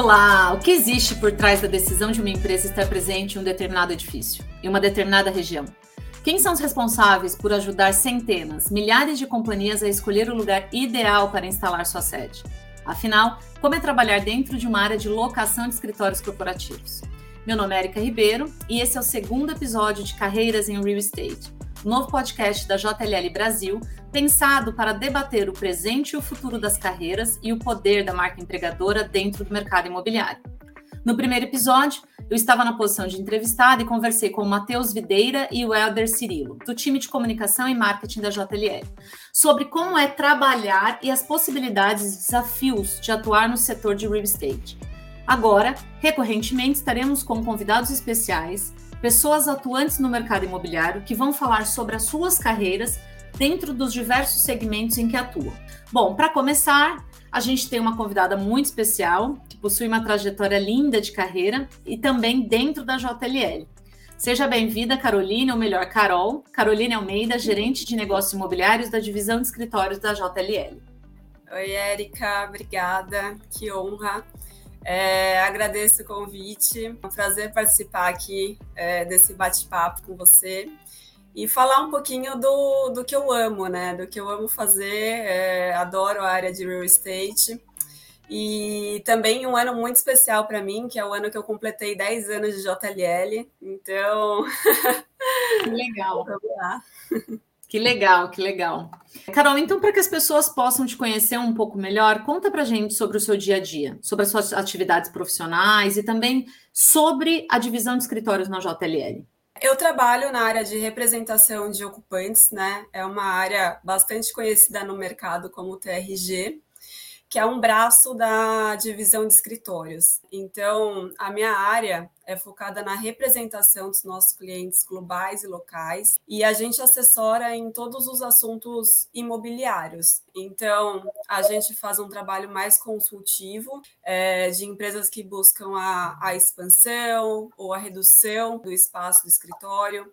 Olá! O que existe por trás da decisão de uma empresa estar presente em um determinado edifício, em uma determinada região? Quem são os responsáveis por ajudar centenas, milhares de companhias a escolher o lugar ideal para instalar sua sede? Afinal, como é trabalhar dentro de uma área de locação de escritórios corporativos? Meu nome é Erika Ribeiro e esse é o segundo episódio de Carreiras em Real Estate, novo podcast da JLL Brasil, pensado para debater o presente e o futuro das carreiras e o poder da marca empregadora dentro do mercado imobiliário. No primeiro episódio, eu estava na posição de entrevistada e conversei com o Matheus Videira e o Helder Cirilo, do time de comunicação e marketing da JLL, sobre como é trabalhar e as possibilidades e desafios de atuar no setor de real estate. Agora, recorrentemente, estaremos com convidados especiais pessoas atuantes no mercado imobiliário que vão falar sobre as suas carreiras dentro dos diversos segmentos em que atuam. Bom, para começar, a gente tem uma convidada muito especial, que possui uma trajetória linda de carreira e também dentro da JLL. Seja bem-vinda, Caroline, ou melhor, Carol. Caroline Almeida, gerente de negócios imobiliários da divisão de escritórios da JLL. Oi, Érica, obrigada, que honra. É, agradeço o convite, é um prazer participar aqui é, desse bate-papo com você e falar um pouquinho do, do que eu amo, né? Do que eu amo fazer, é, adoro a área de real estate. E também um ano muito especial para mim, que é o ano que eu completei 10 anos de JLL. Então. Legal. Vamos lá. Que legal, que legal. Carol, então, para que as pessoas possam te conhecer um pouco melhor, conta para gente sobre o seu dia a dia, sobre as suas atividades profissionais e também sobre a divisão de escritórios na JLL. Eu trabalho na área de representação de ocupantes, né? É uma área bastante conhecida no mercado como TRG que é um braço da divisão de escritórios. Então, a minha área é focada na representação dos nossos clientes globais e locais, e a gente assessora em todos os assuntos imobiliários. Então, a gente faz um trabalho mais consultivo é, de empresas que buscam a, a expansão ou a redução do espaço do escritório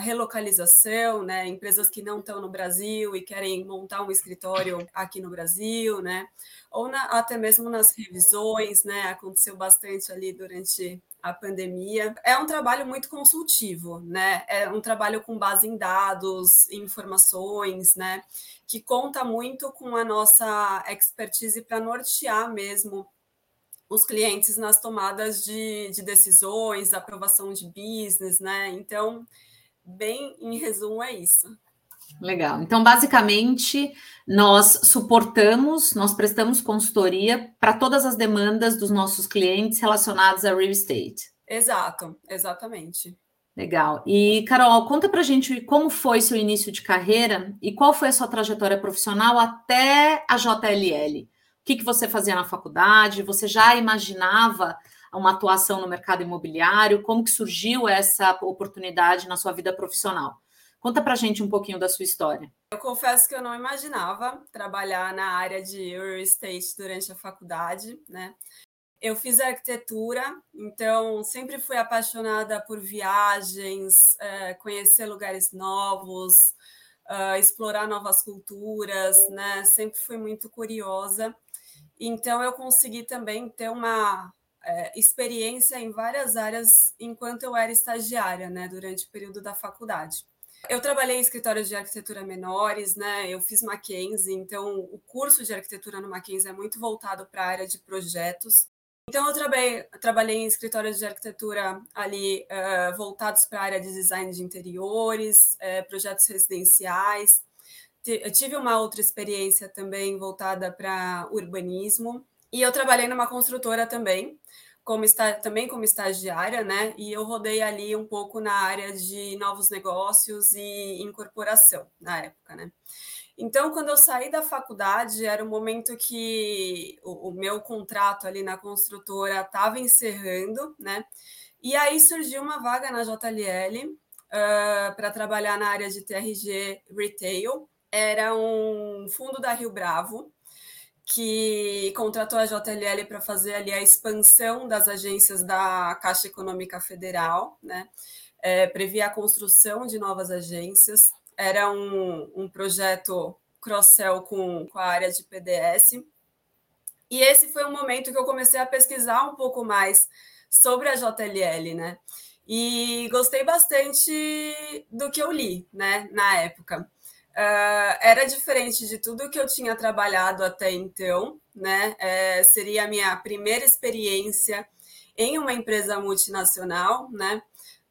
relocalização, né? Empresas que não estão no Brasil e querem montar um escritório aqui no Brasil, né? Ou na, até mesmo nas revisões, né? Aconteceu bastante ali durante a pandemia. É um trabalho muito consultivo, né? É um trabalho com base em dados, informações, né? Que conta muito com a nossa expertise para nortear mesmo os clientes nas tomadas de, de decisões, aprovação de business, né? Então, bem em resumo, é isso. Legal. Então, basicamente, nós suportamos, nós prestamos consultoria para todas as demandas dos nossos clientes relacionadas a real estate. Exato, exatamente. Legal. E, Carol, conta para gente como foi seu início de carreira e qual foi a sua trajetória profissional até a JLL que, que você fazia na faculdade? Você já imaginava uma atuação no mercado imobiliário? Como que surgiu essa oportunidade na sua vida profissional? Conta para gente um pouquinho da sua história. Eu confesso que eu não imaginava trabalhar na área de real estate durante a faculdade, né? Eu fiz arquitetura, então sempre fui apaixonada por viagens, é, conhecer lugares novos, uh, explorar novas culturas, né? Sempre fui muito curiosa. Então, eu consegui também ter uma é, experiência em várias áreas enquanto eu era estagiária, né, durante o período da faculdade. Eu trabalhei em escritórios de arquitetura menores, né? Eu fiz Mackenzie, então o curso de arquitetura no Mackenzie é muito voltado para a área de projetos. Então eu trabalhei, trabalhei em escritórios de arquitetura ali uh, voltados para a área de design de interiores, uh, projetos residenciais, eu tive uma outra experiência também voltada para urbanismo e eu trabalhei numa construtora também, como está também como estagiária, né? E eu rodei ali um pouco na área de novos negócios e incorporação na época, né? Então, quando eu saí da faculdade, era o um momento que o, o, meu contrato ali na construtora estava encerrando, né? E aí surgiu uma vaga na JLL uh, para trabalhar na área de TRG Retail, era um fundo da Rio Bravo que contratou a JLL para fazer ali a expansão das agências da Caixa Econômica Federal, né? É, previa a construção de novas agências. Era um, um projeto cross-sell com, com a área de PDS. E esse foi um momento que eu comecei a pesquisar um pouco mais sobre a JLL, né? E gostei bastante do que eu li, né, na época. Uh, era diferente de tudo que eu tinha trabalhado até então, né? É, seria a minha primeira experiência em uma empresa multinacional, né?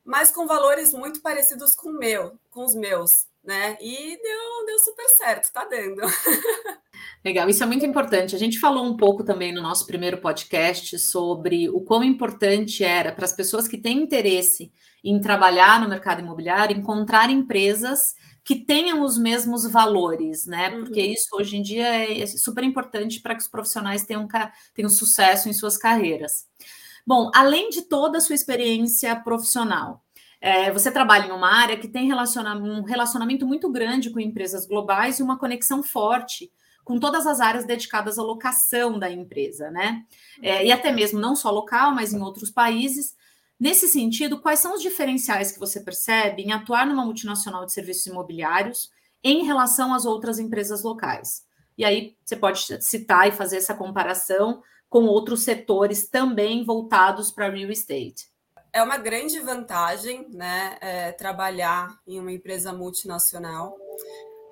Mas com valores muito parecidos com meu, com os meus, né? E deu, deu super certo, tá dando. Legal, isso é muito importante. A gente falou um pouco também no nosso primeiro podcast sobre o quão importante era para as pessoas que têm interesse em trabalhar no mercado imobiliário encontrar empresas que tenham os mesmos valores, né? Porque uhum. isso hoje em dia é super importante para que os profissionais tenham, tenham sucesso em suas carreiras. Bom, além de toda a sua experiência profissional, é, você trabalha em uma área que tem um relacionamento muito grande com empresas globais e uma conexão forte com todas as áreas dedicadas à locação da empresa, né? É, e até mesmo não só local, mas em outros países. Nesse sentido, quais são os diferenciais que você percebe em atuar numa multinacional de serviços imobiliários em relação às outras empresas locais? E aí você pode citar e fazer essa comparação com outros setores também voltados para real estate. É uma grande vantagem né, é, trabalhar em uma empresa multinacional.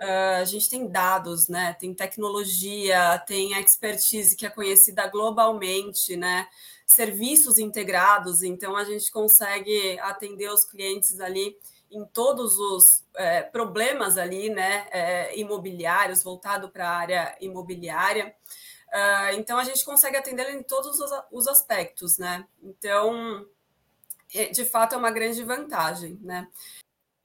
Uh, a gente tem dados, né? Tem tecnologia, tem expertise que é conhecida globalmente, né? Serviços integrados, então a gente consegue atender os clientes ali em todos os é, problemas ali, né? É, imobiliários, voltado para a área imobiliária. Uh, então a gente consegue atender em todos os, os aspectos, né? Então, é, de fato, é uma grande vantagem, né?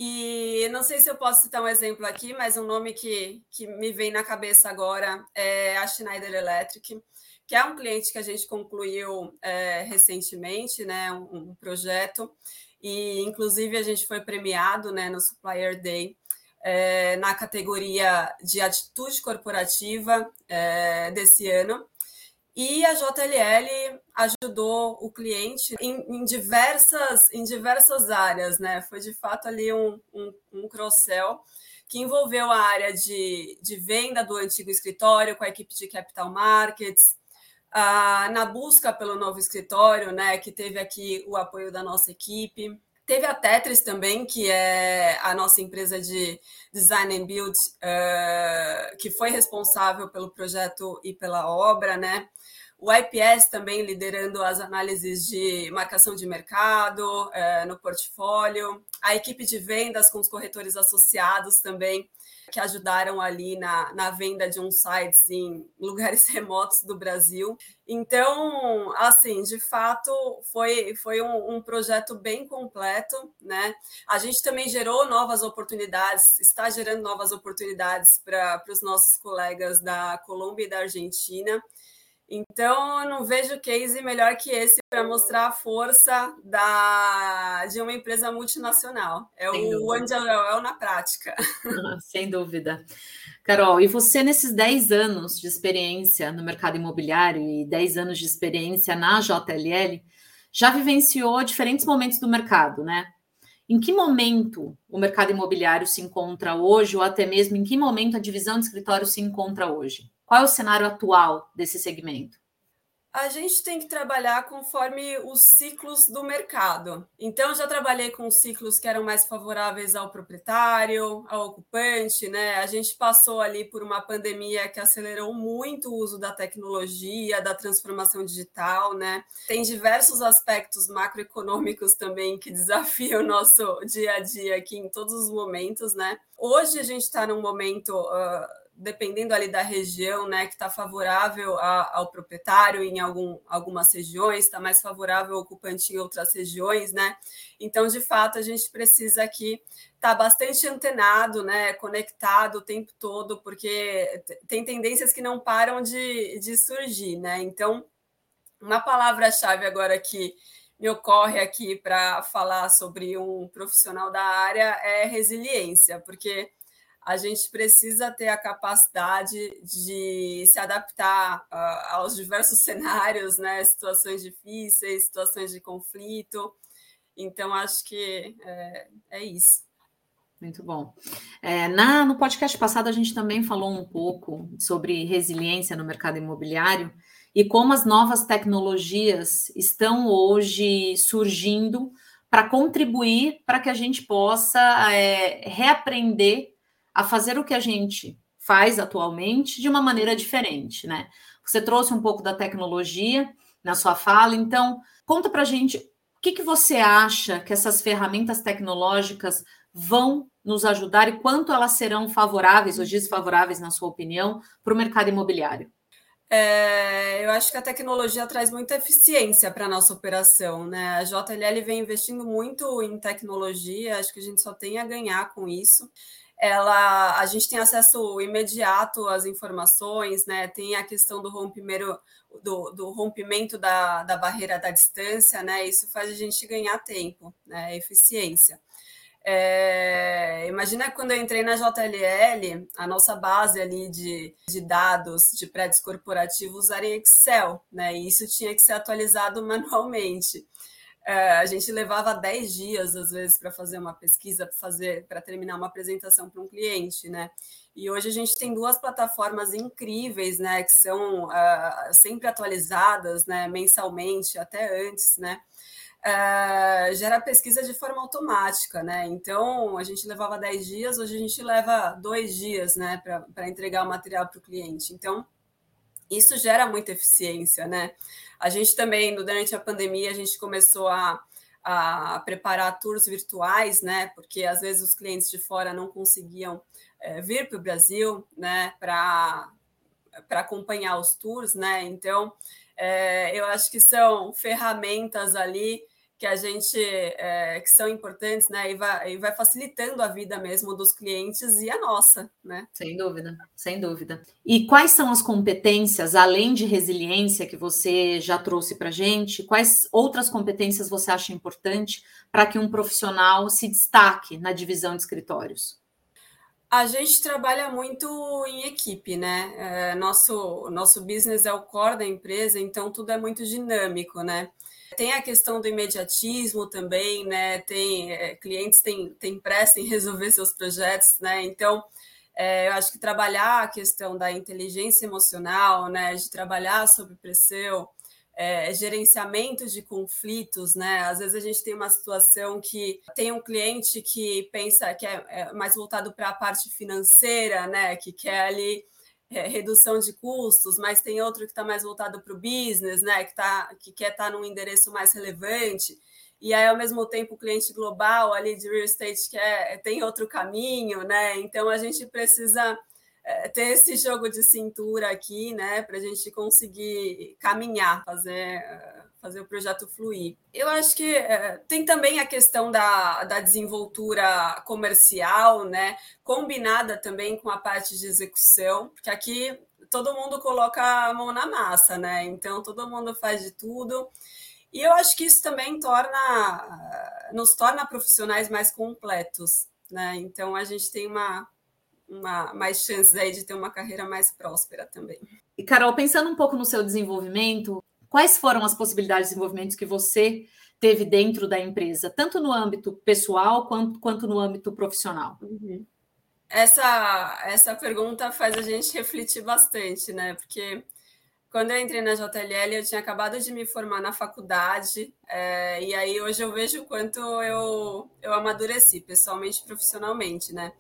E não sei se eu posso citar um exemplo aqui, mas um nome que, que me vem na cabeça agora é a Schneider Electric, que é um cliente que a gente concluiu é, recentemente, né, um, um, projeto, e inclusive a gente foi premiado né, no Supplier Day é, na categoria de atitude corporativa é, desse ano. E a JLL ajudou o cliente em, em, diversas, em diversas áreas, né? Foi de fato ali um, um, um cross-sell que envolveu a área de, de venda do antigo escritório com a equipe de capital markets, ah, na busca pelo novo escritório, né? Que teve aqui o apoio da nossa equipe. Teve a Tetris também, que é a nossa empresa de design and build, uh, que foi responsável pelo projeto e pela obra, né? O IPS também liderando as análises de marcação de mercado uh, no portfólio. A equipe de vendas com os corretores associados também que ajudaram ali na, na venda de uns sites em lugares remotos do Brasil. Então, assim, de fato, foi, foi um, um projeto bem completo, né? A gente também gerou novas oportunidades, está gerando novas oportunidades para os nossos colegas da Colômbia e da Argentina. Então, eu não vejo case melhor que esse para mostrar a força da, de uma empresa multinacional. É Sem o Angel na prática. Sem dúvida. Carol, e você, nesses 10 anos de experiência no mercado imobiliário e 10 anos de experiência na JLL, já vivenciou diferentes momentos do mercado, né? Em que momento o mercado imobiliário se encontra hoje, ou até mesmo em que momento a divisão de escritório se encontra hoje? Qual é o cenário atual desse segmento? A gente tem que trabalhar conforme os ciclos do mercado. Então, já trabalhei com ciclos que eram mais favoráveis ao proprietário, ao ocupante, né? A gente passou ali por uma pandemia que acelerou muito o uso da tecnologia, da transformação digital, né? Tem diversos aspectos macroeconômicos também que desafiam o nosso dia a dia aqui em todos os momentos, né? Hoje a gente está num momento. Uh, dependendo ali da região, né, que está favorável a, ao proprietário em algum, algumas regiões, está mais favorável ao ocupante em outras regiões, né? Então, de fato, a gente precisa aqui estar tá bastante antenado, né, conectado o tempo todo, porque tem tendências que não param de, de surgir, né? Então, uma palavra-chave agora que me ocorre aqui para falar sobre um profissional da área é resiliência, porque a gente precisa ter a capacidade de se adaptar uh, aos diversos cenários, né? situações difíceis, situações de conflito. Então, acho que é, é isso. Muito bom. É, na, no podcast passado, a gente também falou um pouco sobre resiliência no mercado imobiliário. e como as novas tecnologias estão hoje surgindo para contribuir para que a gente possa é, reaprender a fazer o que a gente faz atualmente de uma maneira diferente, né? Você trouxe um pouco da tecnologia na sua fala, então conta para a gente o que, que você acha que essas ferramentas tecnológicas vão nos ajudar e quanto elas serão favoráveis ou desfavoráveis, na sua opinião, para o mercado imobiliário? É, eu acho que a tecnologia traz muita eficiência para a nossa operação, né? A JLL vem investindo muito em tecnologia, acho que a gente só tem a ganhar com isso. Ela, a gente tem acesso imediato às informações, né? Tem a questão do rompimento, do, do rompimento da, da barreira da distância, né? Isso faz a gente ganhar tempo, né? Eficiência. É, imagina quando eu entrei na JLL, a nossa base ali de, de dados de prédios corporativos era em Excel, né? E isso tinha que ser atualizado manualmente. É, a gente levava 10 dias, às vezes, para fazer uma pesquisa, para fazer, para terminar uma apresentação para um cliente, né? E hoje a gente tem duas plataformas incríveis, né? Que são uh, sempre atualizadas, né? Mensalmente, até antes, né? uh, gera pesquisa de forma automática, né? Então, a gente levava 10 dias, hoje a gente leva dois dias, né, para entregar o material para o cliente. Então, isso gera muita eficiência, né? A gente também, durante a pandemia, a gente começou a, a preparar tours virtuais, né? Porque às vezes os clientes de fora não conseguiam é, vir para o Brasil, né? Para acompanhar os tours, né? Então, é, eu acho que são ferramentas ali que a gente é, que são importantes, né? E vai, e vai facilitando a vida mesmo dos clientes e a nossa, né? Sem dúvida, sem dúvida. E quais são as competências, além de resiliência que você já trouxe para a gente, quais outras competências você acha importante para que um profissional se destaque na divisão de escritórios? A gente trabalha muito em equipe, né? É, nosso, nosso business é o core da empresa, então tudo é muito dinâmico, né? Tem a questão do imediatismo também, né? Tem é, clientes têm, têm pressa em resolver seus projetos, né? Então, é, eu acho que trabalhar a questão da inteligência emocional, né? De trabalhar sob pressão, é, gerenciamento de conflitos, né? Às vezes a gente tem uma situação que tem um cliente que pensa que é, é mais voltado para a parte financeira, né? Que quer ali é, redução de custos, mas tem outro que está mais voltado para o business, né? Que, tá, que quer estar tá num endereço mais relevante. E aí, ao mesmo tempo, o cliente global ali de real estate quer, tem outro caminho, né? Então a gente precisa ter esse jogo de cintura aqui, né, para a gente conseguir caminhar, fazer, fazer o projeto fluir. Eu acho que é, tem também a questão da, da desenvoltura comercial, né, combinada também com a parte de execução, porque aqui todo mundo coloca a mão na massa, né, então todo mundo faz de tudo. E eu acho que isso também torna, nos torna profissionais mais completos, né? Então a gente tem uma uma, mais chances aí de ter uma carreira mais próspera também. E Carol, pensando um pouco no seu desenvolvimento, quais foram as possibilidades de desenvolvimento que você teve dentro da empresa, tanto no âmbito pessoal quanto, quanto no âmbito profissional? Uhum. Essa, essa pergunta faz a gente refletir bastante, né? Porque quando eu entrei na JLL, eu tinha acabado de me formar na faculdade, é, e aí hoje eu vejo o quanto eu, eu amadureci pessoalmente e profissionalmente, né?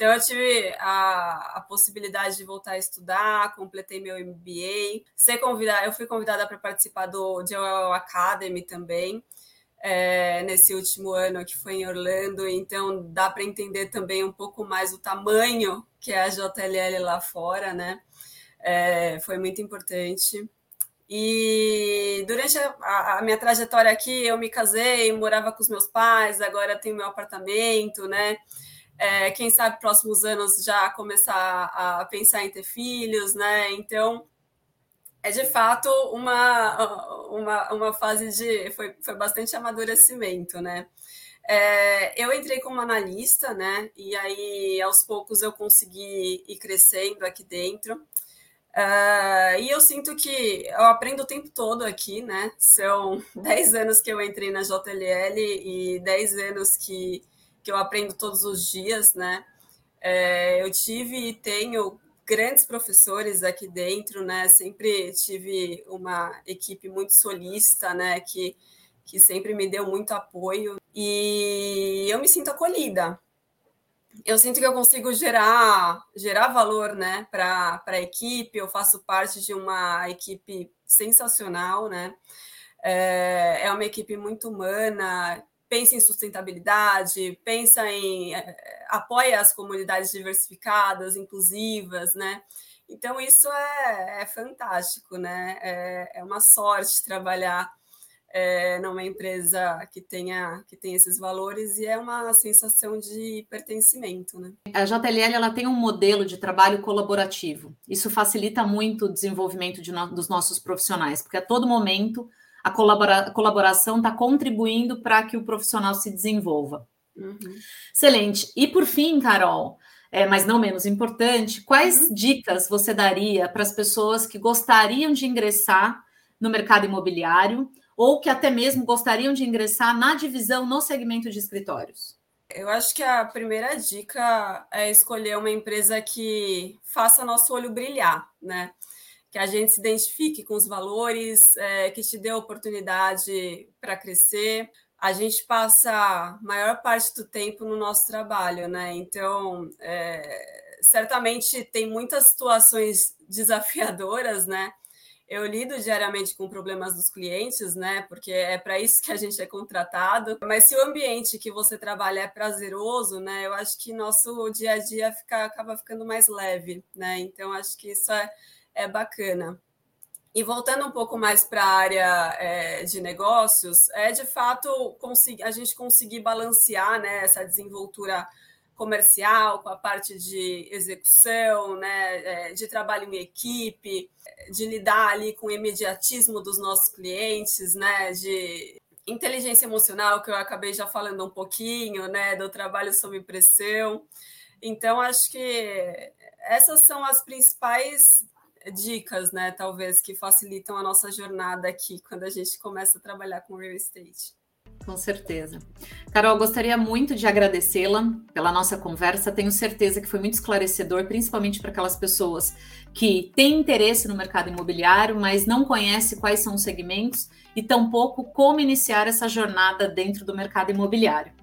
Então, eu tive a, a possibilidade de voltar a estudar, completei meu MBA, ser convidada, eu fui convidada para participar do JOL Academy também, é, nesse último ano que foi em Orlando, então dá para entender também um pouco mais o tamanho que é a JLL lá fora, né? É, foi muito importante. E durante a, a, minha trajetória aqui, eu me casei, morava com os meus pais, agora tenho meu apartamento, né? É, quem sabe próximos anos já começar a pensar em ter filhos, né? Então é de fato uma, uma, uma fase de foi, foi bastante amadurecimento, né? É, eu entrei como analista, né? E aí aos poucos eu consegui ir crescendo aqui dentro. Uh, e eu sinto que eu aprendo o tempo todo aqui, né? São 10 anos que eu entrei na JLL e 10 anos que que eu aprendo todos os dias, né? É, eu tive e tenho grandes professores aqui dentro, né? Sempre tive uma equipe muito solista, né? Que, que sempre me deu muito apoio e eu me sinto acolhida. Eu sinto que eu consigo gerar, gerar valor né, para a equipe. Eu faço parte de uma equipe sensacional, né? É, é uma equipe muito humana, pensa em sustentabilidade, pensa em é, apoia as comunidades diversificadas, inclusivas, né? Então isso é, é fantástico, né? É, é, uma sorte trabalhar é, numa empresa que tenha que tem esses valores e é uma sensação de pertencimento, né? A JLL ela tem um modelo de trabalho colaborativo. Isso facilita muito o desenvolvimento de no, dos nossos profissionais, porque a todo momento a, colabora a colaboração está contribuindo para que o profissional se desenvolva. Uhum. Excelente. E por fim, Carol, é, mas não menos importante, quais uhum. dicas você daria para as pessoas que gostariam de ingressar no mercado imobiliário ou que até mesmo gostariam de ingressar na divisão no segmento de escritórios? Eu acho que a primeira dica é escolher uma empresa que faça nosso olho brilhar, né? Que a gente se identifique com os valores, é, que te dê oportunidade para crescer. A gente passa a maior parte do tempo no nosso trabalho, né? Então, é, certamente tem muitas situações desafiadoras, né? Eu lido diariamente com problemas dos clientes, né? Porque é para isso que a gente é contratado. Mas se o ambiente que você trabalha é prazeroso, né? Eu acho que nosso dia a dia fica, acaba ficando mais leve, né? Então acho que isso é é bacana. E voltando um pouco mais para a área é, de negócios, é de fato a gente conseguir balancear né, essa desenvoltura comercial com a parte de execução, né, é, de trabalho em equipe, de lidar ali com o imediatismo dos nossos clientes, né, de inteligência emocional, que eu acabei já falando um pouquinho, né, do trabalho sob pressão. Então, acho que essas são as principais dicas, né, talvez, que facilitam a nossa jornada aqui quando a gente começa a trabalhar com real estate. Com certeza. Carol, gostaria muito de agradecê-la pela nossa conversa. Tenho certeza que foi muito esclarecedor, principalmente para aquelas pessoas que têm interesse no mercado imobiliário, mas não conhecem quais são os segmentos e tampouco como iniciar essa jornada dentro do mercado imobiliário.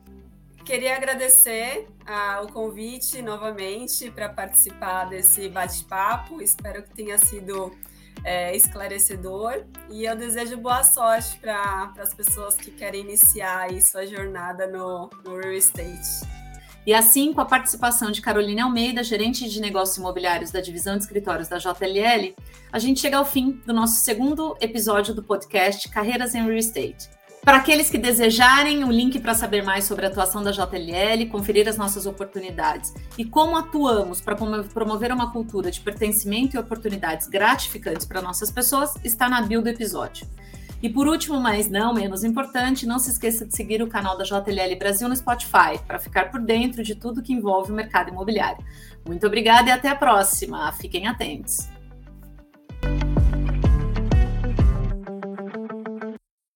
Queria agradecer ah, o convite novamente para participar desse bate-papo. Espero que tenha sido é, esclarecedor e eu desejo boa sorte para as pessoas que querem iniciar sua jornada no, no real estate. E assim, com a participação de Caroline Almeida, gerente de negócios imobiliários da divisão de escritórios da JLL, a gente chega ao fim do nosso segundo episódio do podcast Carreiras em Real Estate. Para aqueles que desejarem, o link para saber mais sobre a atuação da JLL, conferir as nossas oportunidades e como atuamos para promover uma cultura de pertencimento e oportunidades gratificantes para nossas pessoas, está na bio do episódio. E por último, mas não menos importante, não se esqueça de seguir o canal da JLL Brasil no Spotify para ficar por dentro de tudo que envolve o mercado imobiliário. Muito obrigada e até a próxima. Fiquem atentos.